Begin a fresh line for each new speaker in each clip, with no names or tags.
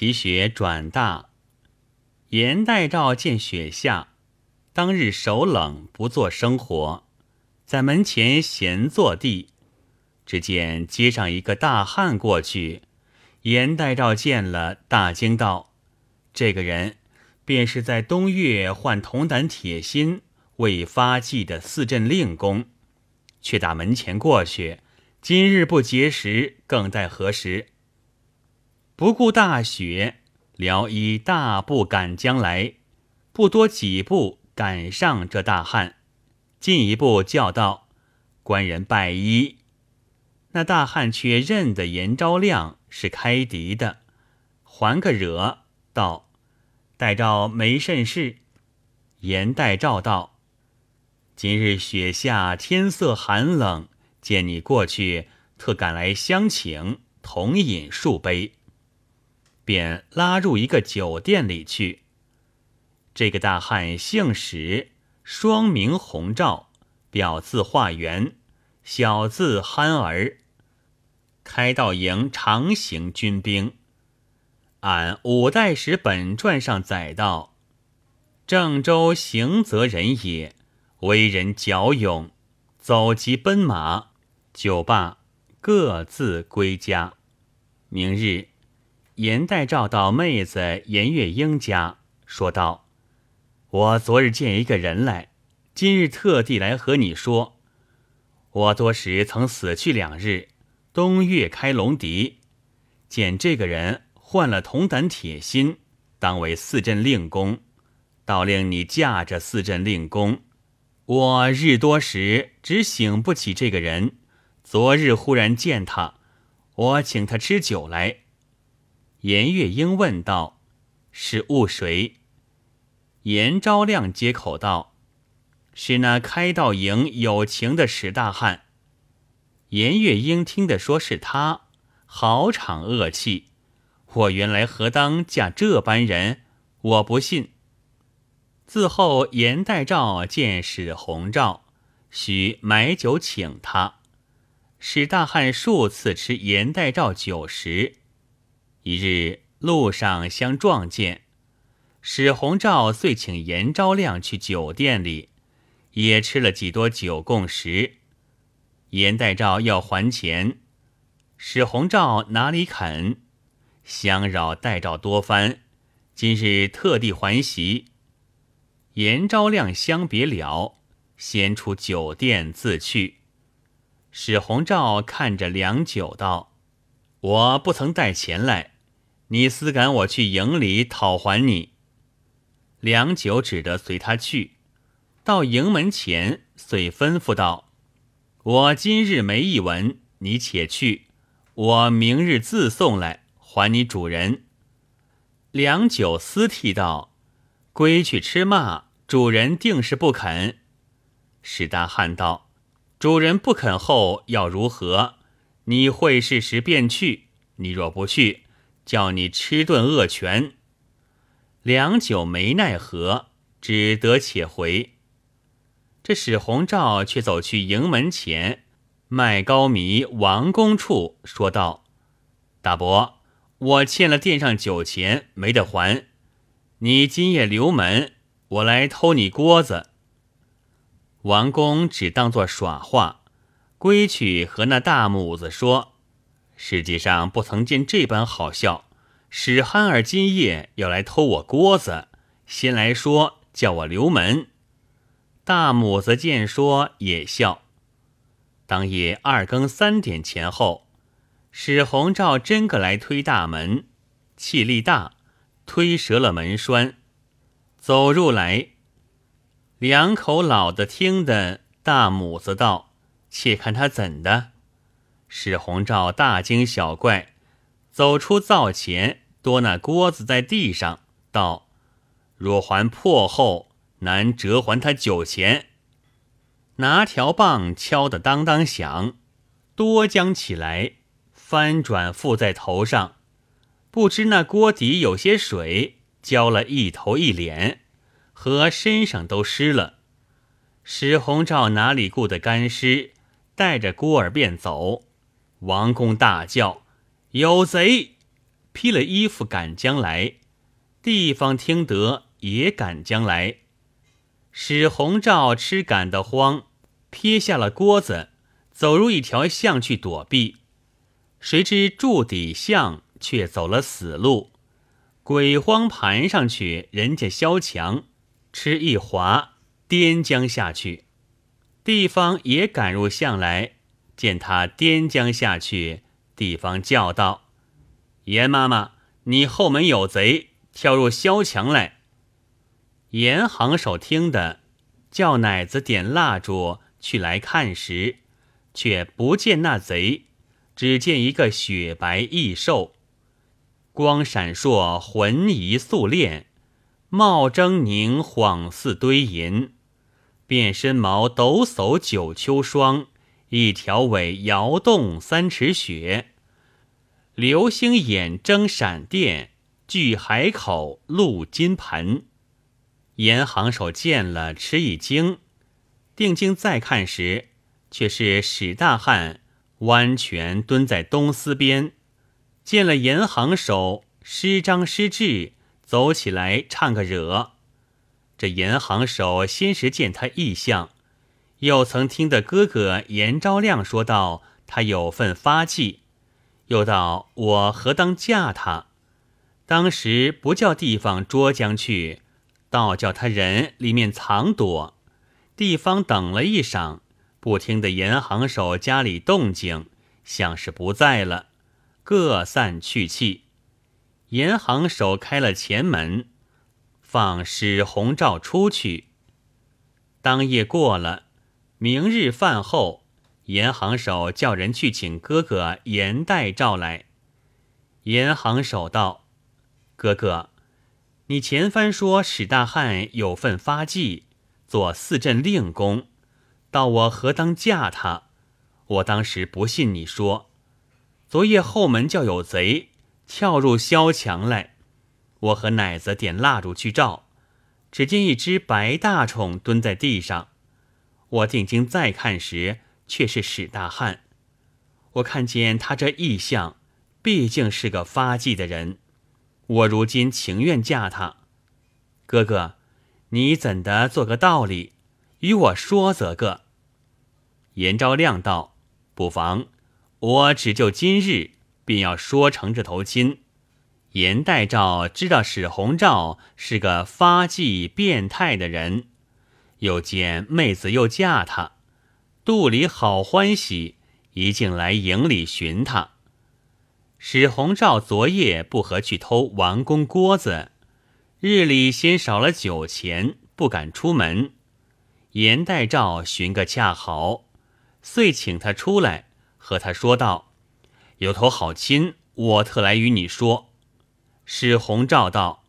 其雪转大。严代诏见雪下，当日手冷，不作生活，在门前闲坐地。只见街上一个大汉过去，严代诏见了，大惊道：“这个人，便是在东岳换铜胆铁心未发迹的四镇令公，却打门前过去。今日不结时，更待何时？”不顾大雪，辽一大步赶将来，不多几步赶上这大汉，进一步叫道：“官人拜衣。”那大汉却认得严昭亮是开敌的，还个惹道：“代诏没甚事。”严代诏道：“今日雪下，天色寒冷，见你过去，特赶来相请，同饮数杯。”便拉入一个酒店里去。这个大汉姓史，双名洪照，表字化元，小字憨儿。开道营常行军兵，按五代史本传上载道：郑州行则人也，为人骁勇，走疾奔马，酒罢各自归家。明日，严代照到妹子严月英家，说道：“我昨日见一个人来，今日特地来和你说，我多时曾死去两日。”东岳开龙笛，见这个人换了铜胆铁心，当为四镇令公，倒令你驾着四镇令公。我日多时只醒不起这个人，昨日忽然见他，我请他吃酒来。严月英问道：“是误谁？”严昭亮接口道：“是那开道营有情的史大汉。”颜月英听得说是他，好场恶气。我原来何当嫁这般人？我不信。自后严代诏见史弘照，许买酒请他。史大汉数次吃严代诏酒食。一日路上相撞见，史弘照遂请严昭亮去酒店里，也吃了几多酒共食。严代照要还钱，史弘照哪里肯？相扰代照多番，今日特地还席。严昭亮相别了，先出酒店自去。史弘照看着良久，道：“我不曾带钱来，你私赶我去营里讨还你。”良久只得随他去，到营门前，遂吩咐道。我今日没一文，你且去。我明日自送来还你主人。良久思替道：“归去吃骂，主人定是不肯。”史大汉道：“主人不肯后要如何？你会事时便去。你若不去，叫你吃顿恶拳。”良久没奈何，只得且回。这史弘照却走去营门前，卖高迷王公处说道：“大伯，我欠了店上酒钱，没得还。你今夜留门，我来偷你锅子。”王公只当作耍话，归去和那大母子说：“世界上不曾见这般好笑。史憨儿今夜要来偷我锅子，先来说叫我留门。”大母子见说也笑。当夜二更三点前后，史弘照真个来推大门，气力大，推折了门栓，走入来。两口老的听的，大母子道：“且看他怎的。”史弘照大惊小怪，走出灶前，多那锅子在地上，道：“若还破后。”难折还他酒钱，拿条棒敲得当当响，多将起来，翻转覆在头上，不知那锅底有些水，浇了一头一脸，和身上都湿了。史弘照哪里顾得干湿，带着孤儿便走。王公大叫：“有贼！”披了衣服赶将来，地方听得也赶将来。史洪照吃赶得慌，撇下了锅子，走入一条巷去躲避。谁知柱底巷却走了死路，鬼荒盘上去，人家萧墙，吃一滑，颠将下去。地方也赶入巷来，见他颠将下去，地方叫道：“严妈妈，你后门有贼，跳入萧墙来。”严行首听的，叫奶子点蜡烛去来看时，却不见那贼，只见一个雪白异兽，光闪烁，浑疑素练，貌狰狞，恍似堆银，遍身毛抖擞九秋霜，一条尾摇动三尺雪，流星眼睁闪电，巨海口露金盆。严行手见了，吃一惊，定睛再看时，却是史大汉弯拳蹲在东司边，见了严行手，失张失志，走起来唱个惹。这严行手先是见他异象，又曾听得哥哥严昭亮说道他有份发迹，又道我何当嫁他？当时不叫地方捉将去。倒叫他人里面藏躲，地方等了一晌，不听得严行手家里动静，像是不在了，各散去气。严行手开了前门，放史洪照出去。当夜过了，明日饭后，严行首叫人去请哥哥严代照来。严行首道：“哥哥。”你前番说史大汉有份发迹，做四镇令公，道我何当嫁他？我当时不信你说。昨夜后门叫有贼跳入萧墙来，我和奶子点蜡烛去照，只见一只白大虫蹲在地上。我定睛再看时，却是史大汉。我看见他这异象，毕竟是个发迹的人。我如今情愿嫁他，哥哥，你怎的做个道理，与我说则个。严昭亮道：“不妨，我只就今日便要说成这头亲。”严代照知道史洪照是个发迹变态的人，又见妹子又嫁他，肚里好欢喜，一径来营里寻他。史洪照昨夜不和去偷王公锅子，日里先少了酒钱，不敢出门。严代照寻个恰好，遂请他出来，和他说道：“有头好亲，我特来与你说。”史洪照道：“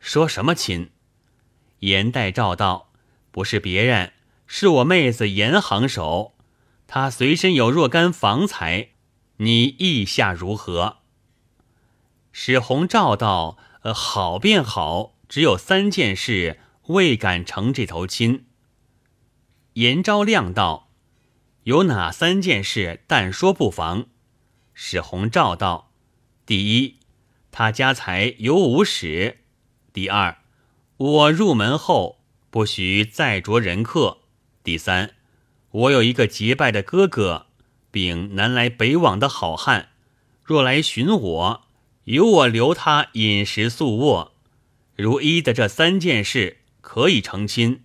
说什么亲？”严代照道：“不是别人，是我妹子严行首，她随身有若干房财。”你意下如何？史洪照道：“呃，好便好，只有三件事未敢成这头亲。”严昭亮道：“有哪三件事？但说不妨。”史洪照道：“第一，他家财有五史；第二，我入门后不许再着人客；第三，我有一个结拜的哥哥。”并南来北往的好汉，若来寻我，由我留他饮食宿卧。如依的这三件事，可以成亲。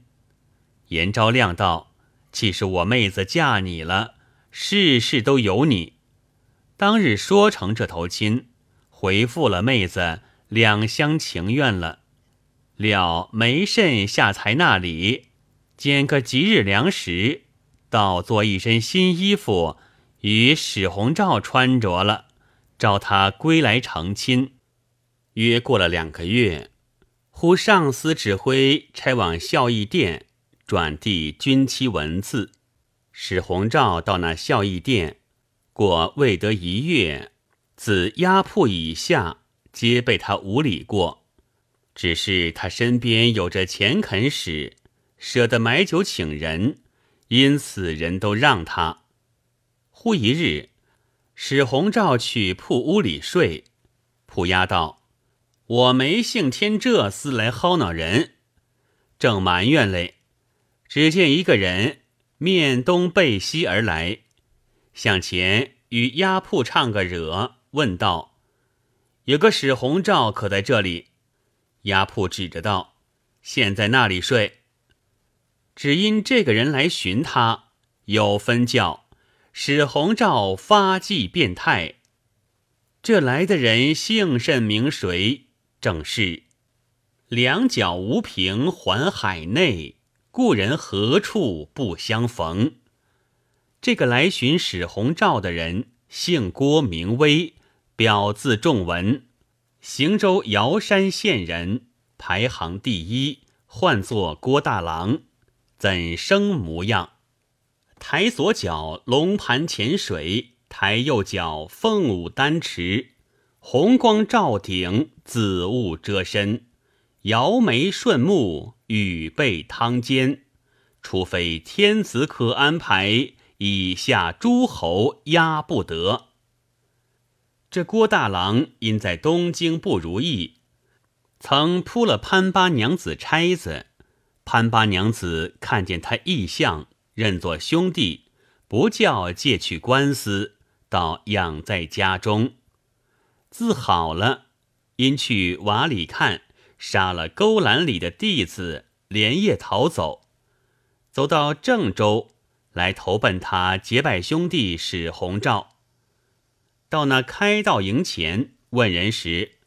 严昭亮道：“既是我妹子嫁你了，事事都由你。”当日说成这头亲，回复了妹子，两厢情愿了。料没甚下财那里，拣个吉日良时，倒做一身新衣服。与史洪照穿着了，召他归来成亲。约过了两个月，忽上司指挥差往孝义殿转递军期文字。史洪照到那孝义殿，过未得一月，自压铺以下皆被他无礼过。只是他身边有着钱肯使，舍得买酒请人，因此人都让他。忽一日，史洪照去铺屋里睡，仆押道：“我没幸添这厮来薅恼人。”正埋怨嘞，只见一个人面东背西而来，向前与鸭铺唱个惹，问道：“有个史红照可在这里？”丫铺指着道：“现在那里睡。”只因这个人来寻他，有分教史红照发迹变态。这来的人姓甚名谁？正是。两脚无凭还海内，故人何处不相逢？这个来寻史弘照的人，姓郭名威，表字仲文，行州瑶山县人，排行第一，唤作郭大郎。怎生模样？抬左脚龙盘潜水，抬右脚凤舞丹池，红光照顶，紫雾遮身。摇眉顺目，羽背汤肩，除非天子可安排，以下诸侯压不得。这郭大郎因在东京不如意，曾扑了潘八娘子差子。潘八娘子看见他异相，认作兄弟，不叫借去官司，倒养在家中。自好了，因去瓦里看。杀了勾栏里的弟子，连夜逃走，走到郑州来投奔他结拜兄弟史弘照。到那开道营前问人时，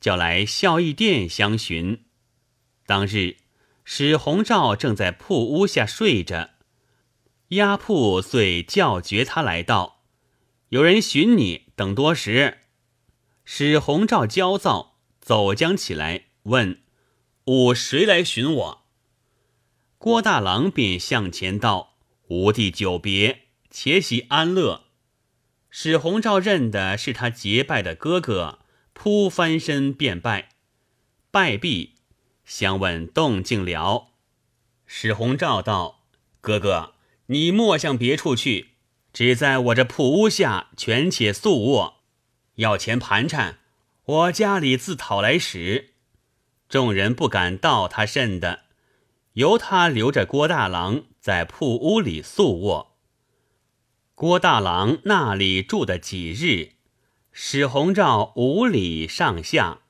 叫来孝义殿相寻。当日史弘照正在铺屋下睡着，押铺遂叫绝他来到：“有人寻你，等多时。”史弘照焦躁，走将起来。问：“吾谁来寻我？”郭大郎便向前道：“吾弟久别，且喜安乐。”史弘照认的是他结拜的哥哥，扑翻身便拜，拜毕，相问动静了。史弘照道：“哥哥，你莫向别处去，只在我这铺屋下全且宿卧，要钱盘缠，我家里自讨来使。”众人不敢道他甚的，由他留着郭大郎在铺屋里宿卧。郭大郎那里住的几日，史弘照五里上下，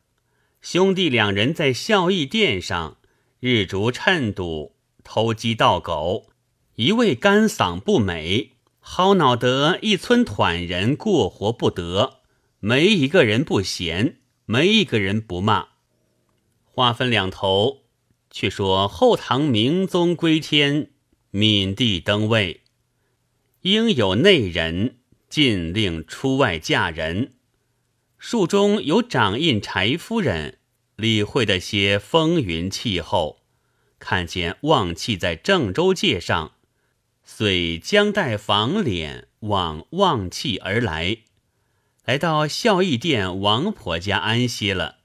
兄弟两人在孝义殿上日逐趁赌，偷鸡盗狗，一味干嗓不美，薅恼得一村团人过活不得，没一个人不嫌，没一个人不骂。话分两头，却说后唐明宗归天，闵帝登位，应有内人，禁令出外嫁人。树中有掌印柴夫人，理会的些风云气候，看见旺气在郑州界上，遂将带房脸往旺气而来，来到孝义殿王婆家安歇了。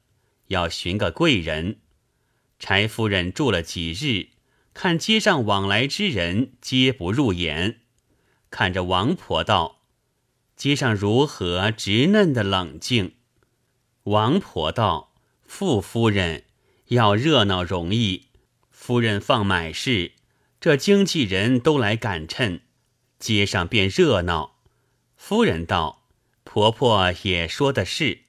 要寻个贵人，柴夫人住了几日，看街上往来之人皆不入眼，看着王婆道：“街上如何直嫩的冷静？”王婆道：“傅夫人要热闹容易，夫人放买事，这经纪人都来赶趁，街上便热闹。”夫人道：“婆婆也说的是。”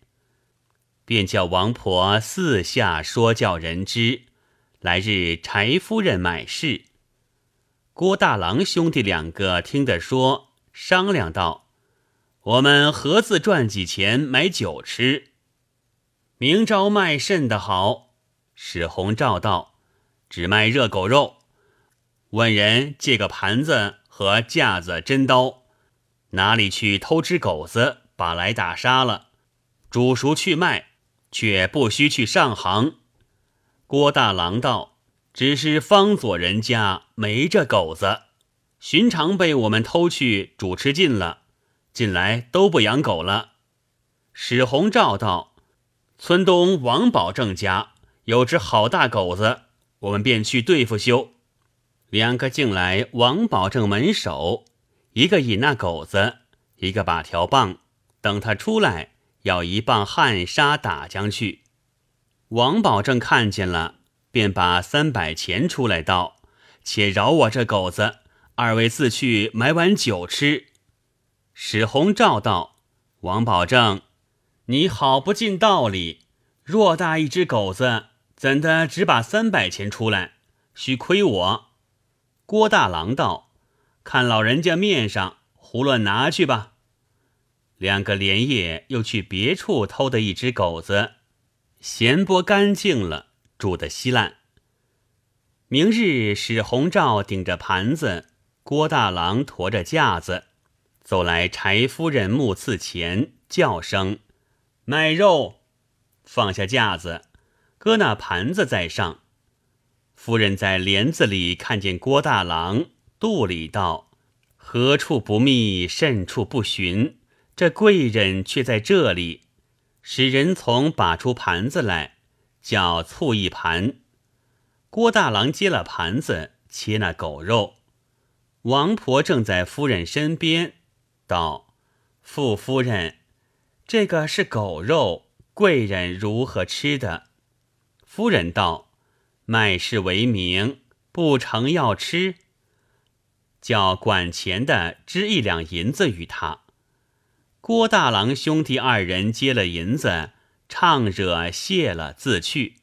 便叫王婆四下说教人知，来日柴夫人买事。郭大郎兄弟两个听得说，商量道：“我们合自赚几钱买酒吃？明朝卖甚的好？”史洪照道：“只卖热狗肉。问人借个盘子和架子、真刀，哪里去偷吃狗子，把来打杀了，煮熟去卖。”却不须去上行。郭大郎道：“只是方左人家没这狗子，寻常被我们偷去主吃尽了，近来都不养狗了。”史洪照道：“村东王保正家有只好大狗子，我们便去对付修。”两个进来，王保正门首，一个引那狗子，一个把条棒，等他出来，要一棒旱沙打将去。王保正看见了，便把三百钱出来道：“且饶我这狗子，二位自去买碗酒吃。”史洪照道：“王保正，你好不尽道理！偌大一只狗子，怎的只把三百钱出来？须亏我。”郭大郎道：“看老人家面上，胡乱拿去吧。”两个连夜又去别处偷的一只狗子，咸剥干净了，煮得稀烂。明日史洪照顶着盘子，郭大郎驮着架子，走来柴夫人木刺前，叫声：“卖肉！”放下架子，搁那盘子在上。夫人在帘子里看见郭大郎，肚里道：“何处不密，甚处不寻？这贵人却在这里。”使人从把出盘子来，叫醋一盘。郭大郎接了盘子，切那狗肉。王婆正在夫人身边，道：“傅夫人，这个是狗肉，贵人如何吃的？”夫人道。卖世为名，不成要吃。叫管钱的支一两银子与他。郭大郎兄弟二人接了银子，唱者谢了，自去。